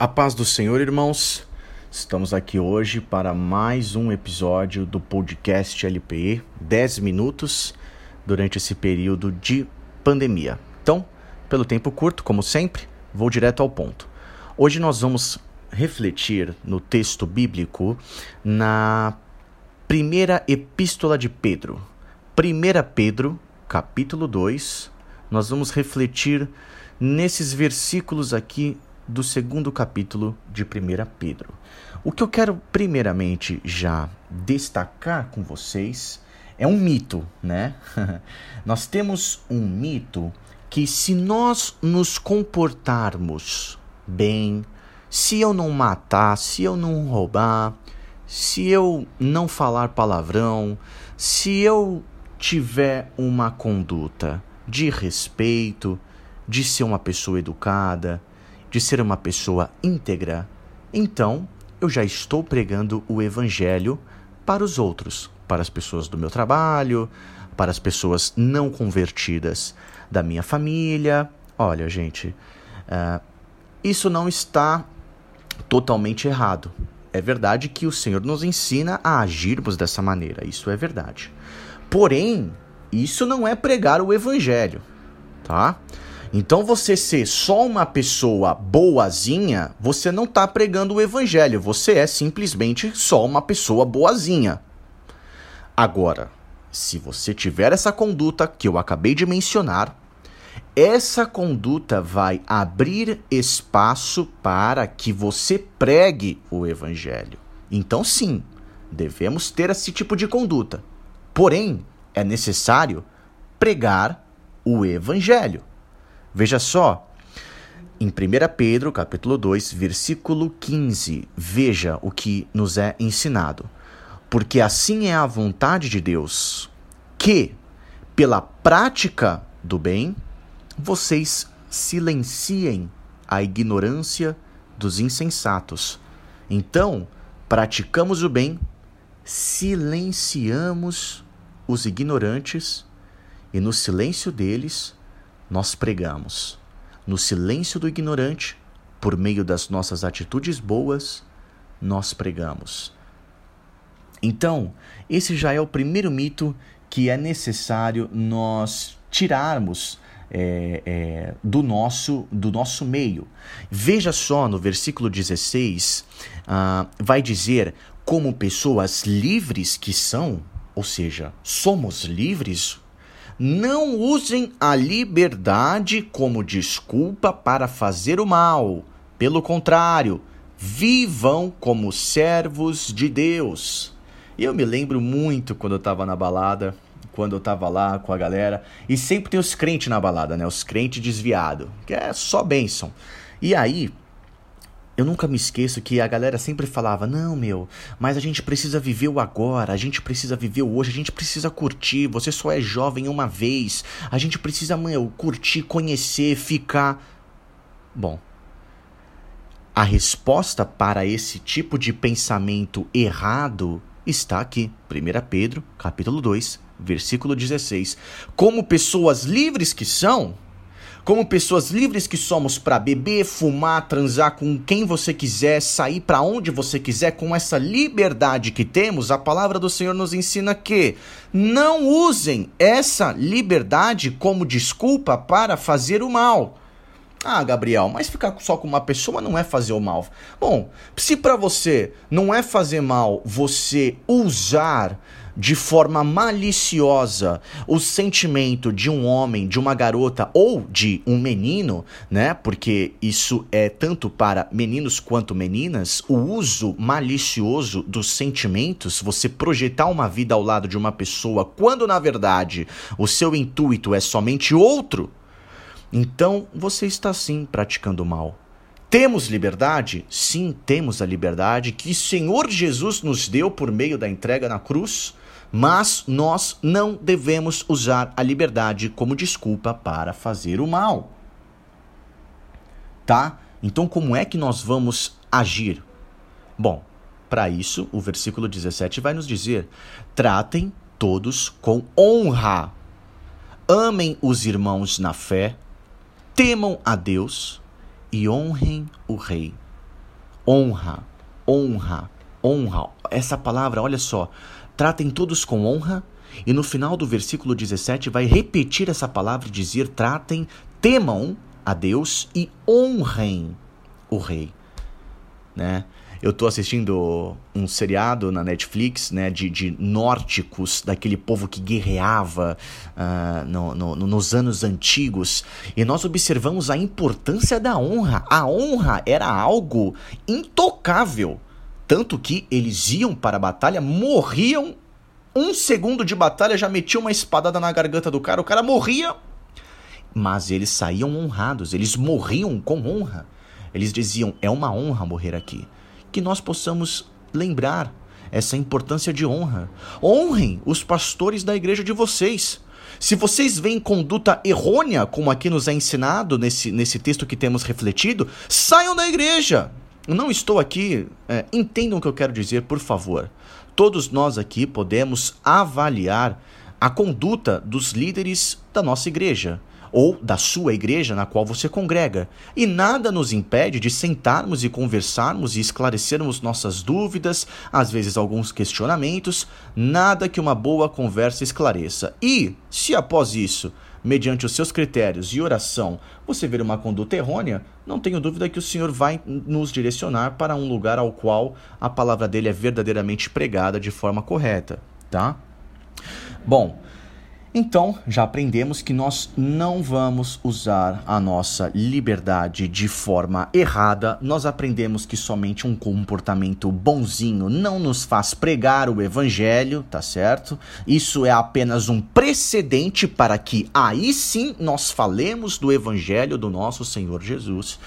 A paz do Senhor, irmãos. Estamos aqui hoje para mais um episódio do podcast LPE, 10 minutos durante esse período de pandemia. Então, pelo tempo curto, como sempre, vou direto ao ponto. Hoje nós vamos refletir no texto bíblico na primeira epístola de Pedro. 1 Pedro, capítulo 2. Nós vamos refletir nesses versículos aqui do segundo capítulo de 1 Pedro. O que eu quero primeiramente já destacar com vocês é um mito, né? nós temos um mito que se nós nos comportarmos bem, se eu não matar, se eu não roubar, se eu não falar palavrão, se eu tiver uma conduta de respeito, de ser uma pessoa educada, de ser uma pessoa íntegra, então eu já estou pregando o Evangelho para os outros, para as pessoas do meu trabalho, para as pessoas não convertidas da minha família. Olha, gente, uh, isso não está totalmente errado. É verdade que o Senhor nos ensina a agirmos dessa maneira, isso é verdade. Porém, isso não é pregar o Evangelho, tá? Então você ser só uma pessoa boazinha, você não está pregando o evangelho, você é simplesmente só uma pessoa boazinha. Agora, se você tiver essa conduta que eu acabei de mencionar, essa conduta vai abrir espaço para que você pregue o evangelho. Então, sim, devemos ter esse tipo de conduta. Porém, é necessário pregar o evangelho. Veja só, em 1 Pedro, capítulo 2, versículo 15, veja o que nos é ensinado. Porque assim é a vontade de Deus, que, pela prática do bem, vocês silenciem a ignorância dos insensatos. Então, praticamos o bem, silenciamos os ignorantes, e no silêncio deles nós pregamos. No silêncio do ignorante, por meio das nossas atitudes boas, nós pregamos. Então, esse já é o primeiro mito que é necessário nós tirarmos é, é, do, nosso, do nosso meio. Veja só no versículo 16, uh, vai dizer como pessoas livres que são, ou seja, somos livres não usem a liberdade como desculpa para fazer o mal. Pelo contrário, vivam como servos de Deus. Eu me lembro muito quando eu estava na balada, quando eu estava lá com a galera, e sempre tem os crentes na balada, né? Os crentes desviados, que é só bênção. E aí, eu nunca me esqueço que a galera sempre falava: não, meu, mas a gente precisa viver o agora, a gente precisa viver o hoje, a gente precisa curtir. Você só é jovem uma vez, a gente precisa, meu, curtir, conhecer, ficar. Bom, a resposta para esse tipo de pensamento errado está aqui, 1 Pedro, capítulo 2, versículo 16. Como pessoas livres que são, como pessoas livres que somos para beber, fumar, transar com quem você quiser, sair para onde você quiser, com essa liberdade que temos, a palavra do Senhor nos ensina que não usem essa liberdade como desculpa para fazer o mal. Ah, Gabriel, mas ficar só com uma pessoa não é fazer o mal. Bom, se para você não é fazer mal você usar de forma maliciosa o sentimento de um homem, de uma garota ou de um menino, né? Porque isso é tanto para meninos quanto meninas, o uso malicioso dos sentimentos, você projetar uma vida ao lado de uma pessoa quando na verdade o seu intuito é somente outro, então você está sim praticando mal. Temos liberdade? Sim, temos a liberdade que o Senhor Jesus nos deu por meio da entrega na cruz mas nós não devemos usar a liberdade como desculpa para fazer o mal. Tá? Então, como é que nós vamos agir? Bom, para isso, o versículo 17 vai nos dizer: tratem todos com honra, amem os irmãos na fé, temam a Deus e honrem o Rei. honra, honra, honra. Essa palavra, olha só, tratem todos com honra, e no final do versículo 17 vai repetir essa palavra e dizer: tratem, temam a Deus e honrem o rei, né? Eu tô assistindo um seriado na Netflix, né, de, de nórdicos, daquele povo que guerreava uh, no, no, nos anos antigos, e nós observamos a importância da honra. A honra era algo intocável, tanto que eles iam para a batalha, morriam um segundo de batalha, já metiam uma espadada na garganta do cara, o cara morria, mas eles saíam honrados, eles morriam com honra. Eles diziam: é uma honra morrer aqui que nós possamos lembrar essa importância de honra. Honrem os pastores da igreja de vocês. Se vocês veem conduta errônea, como aqui nos é ensinado nesse, nesse texto que temos refletido, saiam da igreja. Não estou aqui. É, entendam o que eu quero dizer, por favor. Todos nós aqui podemos avaliar a conduta dos líderes da nossa igreja ou da sua igreja na qual você congrega. E nada nos impede de sentarmos e conversarmos e esclarecermos nossas dúvidas, às vezes alguns questionamentos, nada que uma boa conversa esclareça. E, se após isso, mediante os seus critérios e oração, você ver uma conduta errônea, não tenho dúvida que o Senhor vai nos direcionar para um lugar ao qual a palavra dele é verdadeiramente pregada de forma correta, tá? Bom, então, já aprendemos que nós não vamos usar a nossa liberdade de forma errada. Nós aprendemos que somente um comportamento bonzinho não nos faz pregar o evangelho, tá certo? Isso é apenas um precedente para que aí sim nós falemos do evangelho do nosso Senhor Jesus.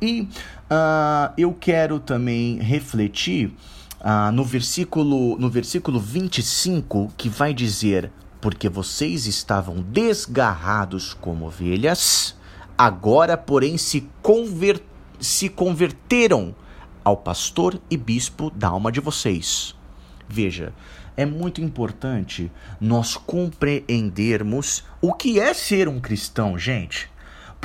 E uh, eu quero também refletir uh, no versículo no versículo 25 que vai dizer porque vocês estavam desgarrados como ovelhas, agora, porém, se, conver se converteram ao pastor e bispo da alma de vocês. Veja, é muito importante nós compreendermos o que é ser um cristão, gente.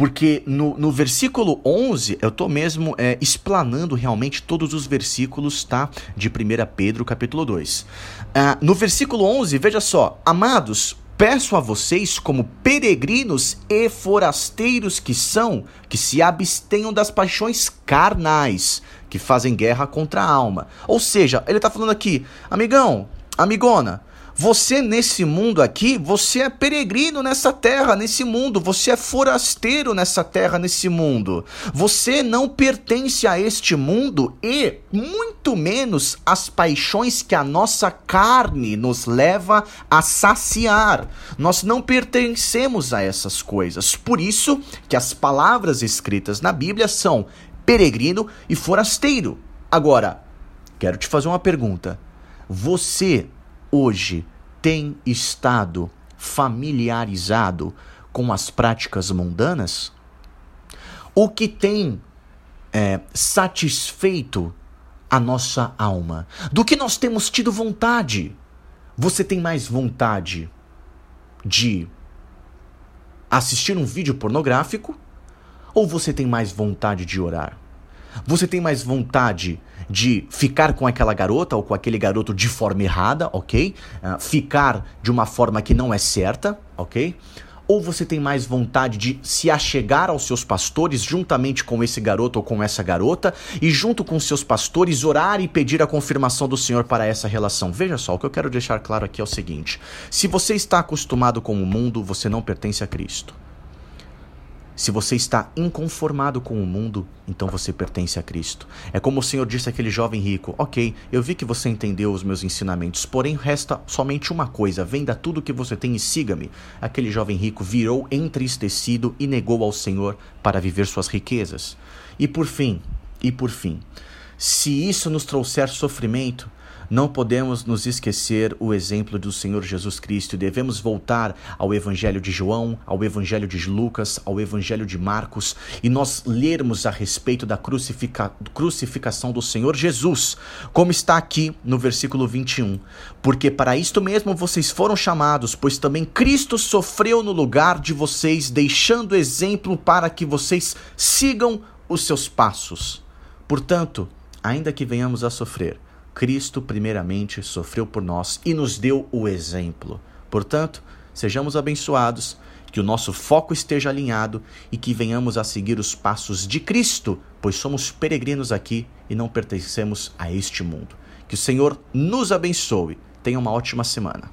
Porque no, no versículo 11, eu estou mesmo é, explanando realmente todos os versículos tá, de 1 Pedro, capítulo 2. Uh, ah, no versículo 11, veja só: Amados, peço a vocês, como peregrinos e forasteiros que são, que se abstenham das paixões carnais, que fazem guerra contra a alma. Ou seja, ele está falando aqui, amigão, amigona, você nesse mundo aqui, você é peregrino nessa terra, nesse mundo, você é forasteiro nessa terra, nesse mundo. Você não pertence a este mundo e muito menos às paixões que a nossa carne nos leva a saciar. Nós não pertencemos a essas coisas. Por isso que as palavras escritas na Bíblia são peregrino e forasteiro. Agora, quero te fazer uma pergunta. Você hoje tem estado familiarizado com as práticas mundanas? O que tem é, satisfeito a nossa alma? Do que nós temos tido vontade? Você tem mais vontade de assistir um vídeo pornográfico? Ou você tem mais vontade de orar? Você tem mais vontade de ficar com aquela garota ou com aquele garoto de forma errada, ok? Uh, ficar de uma forma que não é certa, ok? Ou você tem mais vontade de se achegar aos seus pastores juntamente com esse garoto ou com essa garota e junto com seus pastores orar e pedir a confirmação do Senhor para essa relação? Veja só, o que eu quero deixar claro aqui é o seguinte: se você está acostumado com o mundo, você não pertence a Cristo. Se você está inconformado com o mundo, então você pertence a Cristo. É como o Senhor disse àquele jovem rico: Ok, eu vi que você entendeu os meus ensinamentos, porém resta somente uma coisa: venda tudo o que você tem e siga-me. Aquele jovem rico virou entristecido e negou ao Senhor para viver suas riquezas. E por fim, e por fim, se isso nos trouxer sofrimento, não podemos nos esquecer o exemplo do Senhor Jesus Cristo devemos voltar ao Evangelho de João, ao Evangelho de Lucas, ao Evangelho de Marcos e nós lermos a respeito da crucifica crucificação do Senhor Jesus, como está aqui no versículo 21. Porque para isto mesmo vocês foram chamados, pois também Cristo sofreu no lugar de vocês, deixando exemplo para que vocês sigam os seus passos. Portanto, ainda que venhamos a sofrer, Cristo, primeiramente, sofreu por nós e nos deu o exemplo. Portanto, sejamos abençoados, que o nosso foco esteja alinhado e que venhamos a seguir os passos de Cristo, pois somos peregrinos aqui e não pertencemos a este mundo. Que o Senhor nos abençoe. Tenha uma ótima semana.